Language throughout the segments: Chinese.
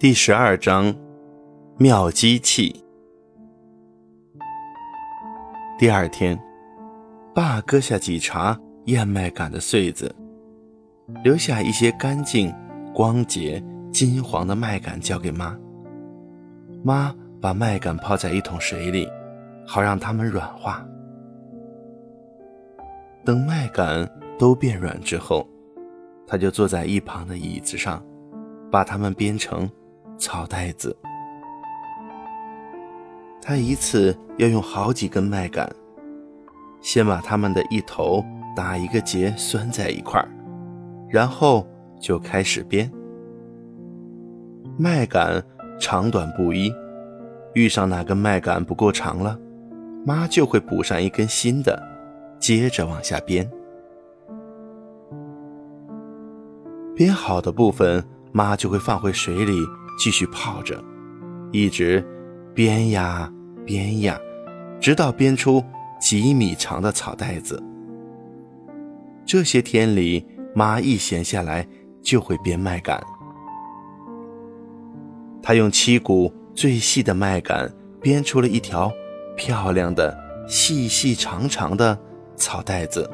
第十二章，妙机器。第二天，爸割下几茬燕麦秆的穗子，留下一些干净、光洁、金黄的麦秆交给妈。妈把麦秆泡在一桶水里，好让它们软化。等麦秆都变软之后，他就坐在一旁的椅子上，把它们编成。草袋子，他一次要用好几根麦秆，先把它们的一头打一个结，拴在一块儿，然后就开始编。麦秆长短不一，遇上哪根麦秆不够长了，妈就会补上一根新的，接着往下编。编好的部分，妈就会放回水里。继续泡着，一直编呀编呀，直到编出几米长的草袋子。这些天里，妈一闲下来就会编麦秆。她用七股最细的麦秆编出了一条漂亮的、细细长长的草袋子，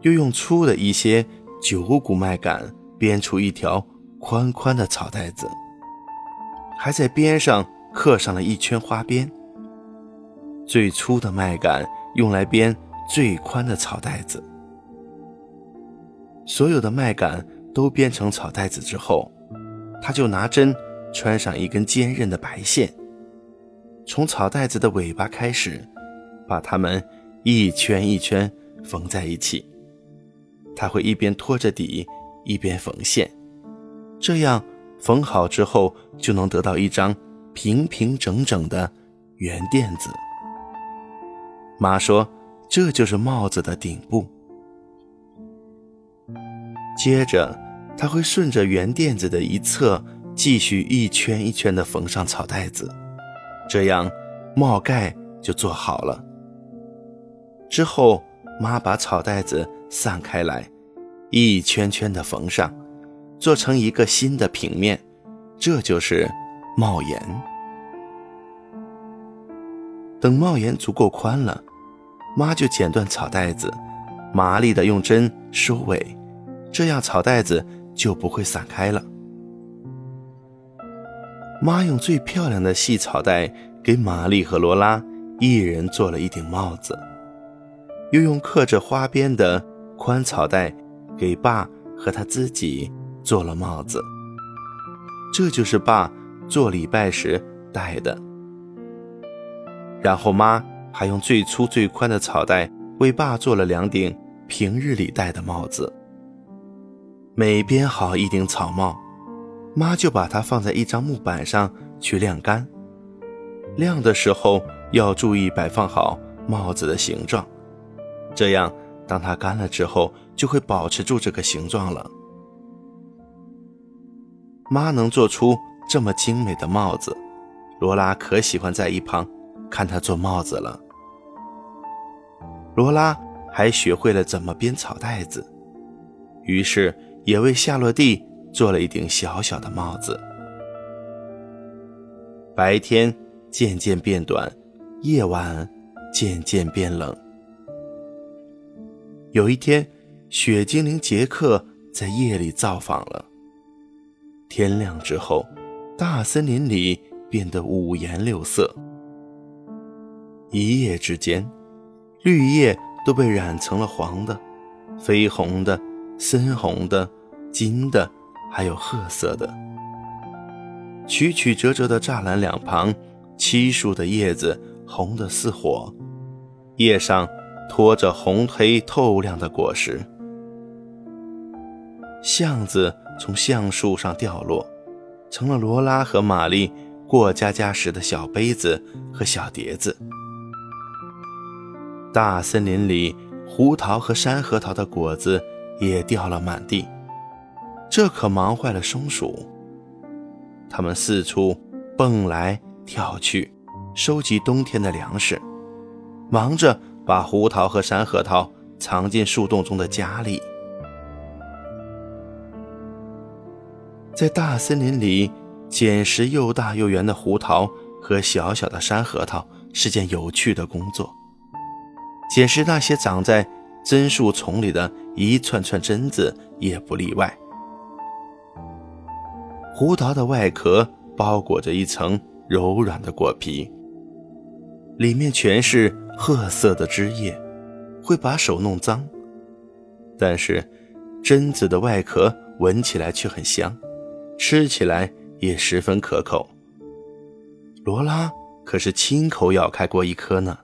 又用粗的一些九股麦秆编出一条。宽宽的草袋子，还在边上刻上了一圈花边。最粗的麦秆用来编最宽的草袋子。所有的麦秆都编成草袋子之后，他就拿针穿上一根坚韧的白线，从草袋子的尾巴开始，把它们一圈一圈缝在一起。他会一边拖着底，一边缝线。这样缝好之后，就能得到一张平平整整的圆垫子。妈说：“这就是帽子的顶部。”接着，他会顺着圆垫子的一侧，继续一圈一圈地缝上草袋子，这样帽盖就做好了。之后，妈把草袋子散开来，一圈圈地缝上。做成一个新的平面，这就是帽檐。等帽檐足够宽了，妈就剪断草袋子，麻利的用针收尾，这样草袋子就不会散开了。妈用最漂亮的细草带给玛丽和罗拉一人做了一顶帽子，又用刻着花边的宽草带给爸和他自己。做了帽子，这就是爸做礼拜时戴的。然后妈还用最粗最宽的草带为爸做了两顶平日里戴的帽子。每编好一顶草帽，妈就把它放在一张木板上去晾干。晾的时候要注意摆放好帽子的形状，这样当它干了之后就会保持住这个形状了。妈能做出这么精美的帽子，罗拉可喜欢在一旁看她做帽子了。罗拉还学会了怎么编草袋子，于是也为夏洛蒂做了一顶小小的帽子。白天渐渐变短，夜晚渐渐变冷。有一天，雪精灵杰克在夜里造访了。天亮之后，大森林里变得五颜六色。一夜之间，绿叶都被染成了黄的、绯红的、深红的、金的，还有褐色的。曲曲折折的栅栏两旁，漆树的叶子红得似火，叶上托着红黑透亮的果实。橡子。从橡树上掉落，成了罗拉和玛丽过家家时的小杯子和小碟子。大森林里，胡桃和山核桃的果子也掉了满地，这可忙坏了松鼠。它们四处蹦来跳去，收集冬天的粮食，忙着把胡桃和山核桃藏进树洞中的家里。在大森林里捡拾又大又圆的胡桃和小小的山核桃是件有趣的工作，捡拾那些长在榛树丛里的一串串榛子也不例外。胡桃的外壳包裹着一层柔软的果皮，里面全是褐色的汁液，会把手弄脏。但是，榛子的外壳闻起来却很香，吃起来也十分可口。罗拉可是亲口咬开过一颗呢。